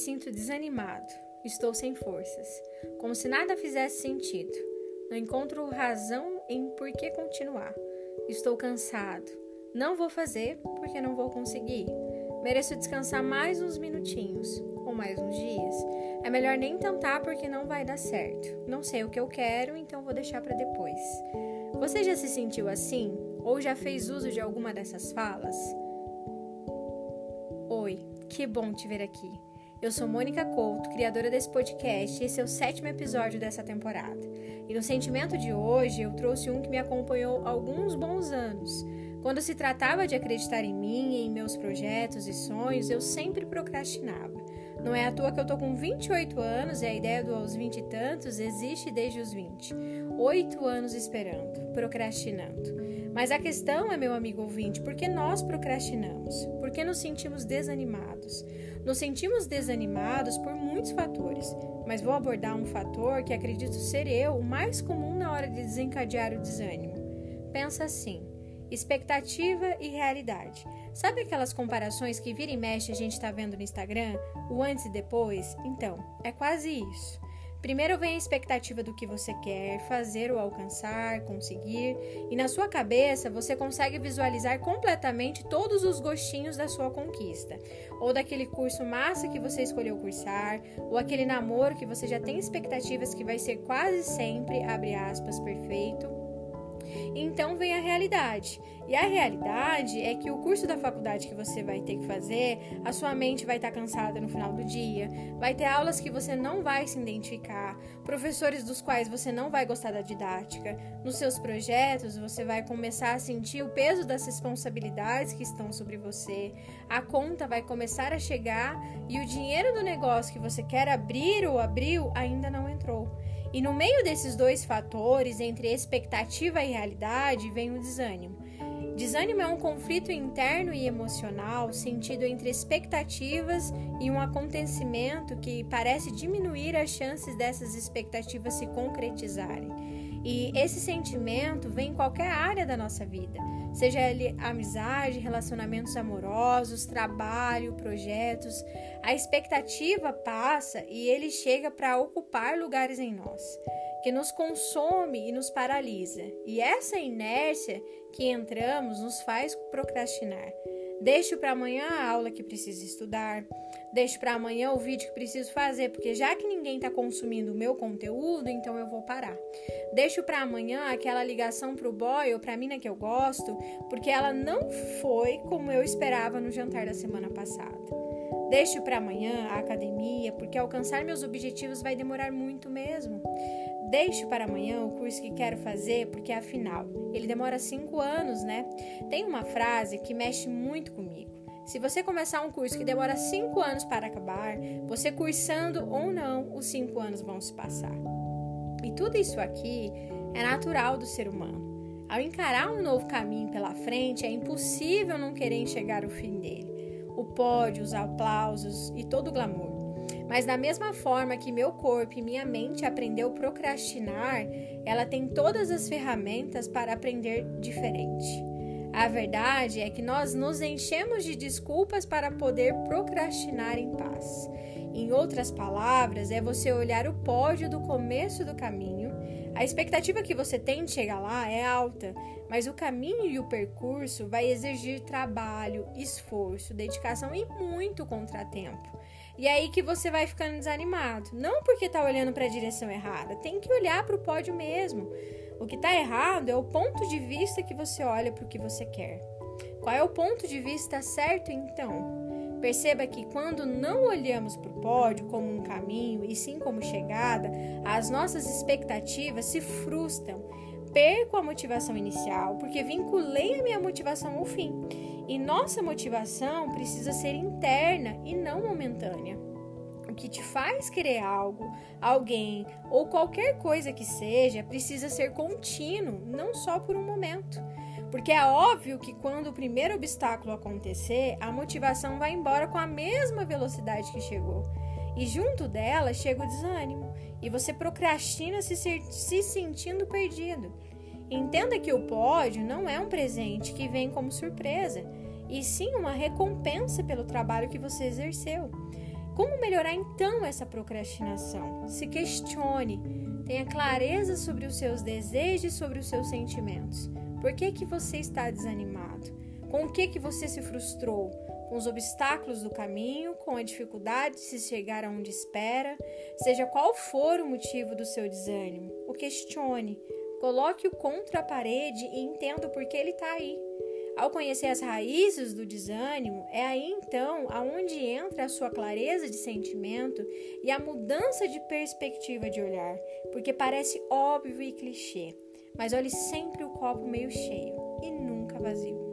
sinto desanimado. Estou sem forças, como se nada fizesse sentido. Não encontro razão em por que continuar. Estou cansado. Não vou fazer porque não vou conseguir. Mereço descansar mais uns minutinhos ou mais uns dias. É melhor nem tentar porque não vai dar certo. Não sei o que eu quero, então vou deixar para depois. Você já se sentiu assim ou já fez uso de alguma dessas falas? Oi, que bom te ver aqui. Eu sou Mônica Couto, criadora desse podcast, e esse é o sétimo episódio dessa temporada. E no sentimento de hoje, eu trouxe um que me acompanhou alguns bons anos quando se tratava de acreditar em mim em meus projetos e sonhos, eu sempre procrastinava. Não é à toa que eu tô com 28 anos e a ideia do aos 20 e tantos existe desde os 20. Oito anos esperando, procrastinando. Mas a questão é, meu amigo ouvinte, por que nós procrastinamos? Por que nos sentimos desanimados? Nos sentimos desanimados por muitos fatores, mas vou abordar um fator que acredito ser eu o mais comum na hora de desencadear o desânimo. Pensa assim: expectativa e realidade. Sabe aquelas comparações que vira e mexe a gente está vendo no Instagram, o antes e depois? Então, é quase isso. Primeiro vem a expectativa do que você quer fazer ou alcançar, conseguir, e na sua cabeça você consegue visualizar completamente todos os gostinhos da sua conquista, ou daquele curso massa que você escolheu cursar, ou aquele namoro que você já tem expectativas que vai ser quase sempre, abre aspas, perfeito então vem a realidade. E a realidade é que o curso da faculdade que você vai ter que fazer, a sua mente vai estar cansada no final do dia, vai ter aulas que você não vai se identificar, professores dos quais você não vai gostar da didática. Nos seus projetos, você vai começar a sentir o peso das responsabilidades que estão sobre você. A conta vai começar a chegar e o dinheiro do negócio que você quer abrir ou abriu ainda não entrou. E no meio desses dois fatores, entre expectativa e realidade, vem o desânimo. Desânimo é um conflito interno e emocional sentido entre expectativas e um acontecimento que parece diminuir as chances dessas expectativas se concretizarem. E esse sentimento vem em qualquer área da nossa vida, seja ele amizade, relacionamentos amorosos, trabalho, projetos. A expectativa passa e ele chega para ocupar lugares em nós, que nos consome e nos paralisa. E essa inércia que entramos nos faz procrastinar. Deixo para amanhã a aula que preciso estudar. Deixo para amanhã o vídeo que preciso fazer, porque já que ninguém está consumindo o meu conteúdo, então eu vou parar. Deixo para amanhã aquela ligação pro boy ou pra mina que eu gosto, porque ela não foi como eu esperava no jantar da semana passada. Deixo para amanhã a academia, porque alcançar meus objetivos vai demorar muito mesmo. Deixo para amanhã o curso que quero fazer, porque afinal, ele demora cinco anos, né? Tem uma frase que mexe muito comigo. Se você começar um curso que demora cinco anos para acabar, você cursando ou não, os cinco anos vão se passar. E tudo isso aqui é natural do ser humano. Ao encarar um novo caminho pela frente, é impossível não querer enxergar o fim dele. O pódio, os aplausos e todo o glamour. Mas da mesma forma que meu corpo e minha mente aprendeu a procrastinar, ela tem todas as ferramentas para aprender diferente. A verdade é que nós nos enchemos de desculpas para poder procrastinar em paz. Em outras palavras, é você olhar o pódio do começo do caminho. A expectativa que você tem de chegar lá é alta, mas o caminho e o percurso vai exigir trabalho, esforço, dedicação e muito contratempo. E é aí que você vai ficando desanimado. Não porque tá olhando para a direção errada, tem que olhar para o pódio mesmo. O que está errado é o ponto de vista que você olha para o que você quer. Qual é o ponto de vista certo então? Perceba que quando não olhamos para o pódio como um caminho e sim como chegada, as nossas expectativas se frustram. Perco a motivação inicial porque vinculei a minha motivação ao fim. E nossa motivação precisa ser interna e não momentânea. O que te faz querer algo, alguém ou qualquer coisa que seja precisa ser contínuo, não só por um momento. Porque é óbvio que quando o primeiro obstáculo acontecer, a motivação vai embora com a mesma velocidade que chegou. E junto dela chega o desânimo, e você procrastina se, se sentindo perdido. Entenda que o pódio não é um presente que vem como surpresa, e sim uma recompensa pelo trabalho que você exerceu. Como melhorar então essa procrastinação? Se questione, tenha clareza sobre os seus desejos sobre os seus sentimentos. Por que que você está desanimado? Com o que que você se frustrou? Com os obstáculos do caminho, com a dificuldade de se chegar aonde espera, seja qual for o motivo do seu desânimo, o questione, coloque-o contra a parede e entenda por que ele está aí. Ao conhecer as raízes do desânimo, é aí então aonde entra a sua clareza de sentimento e a mudança de perspectiva de olhar, porque parece óbvio e clichê, mas olhe sempre o copo meio cheio e nunca vazio.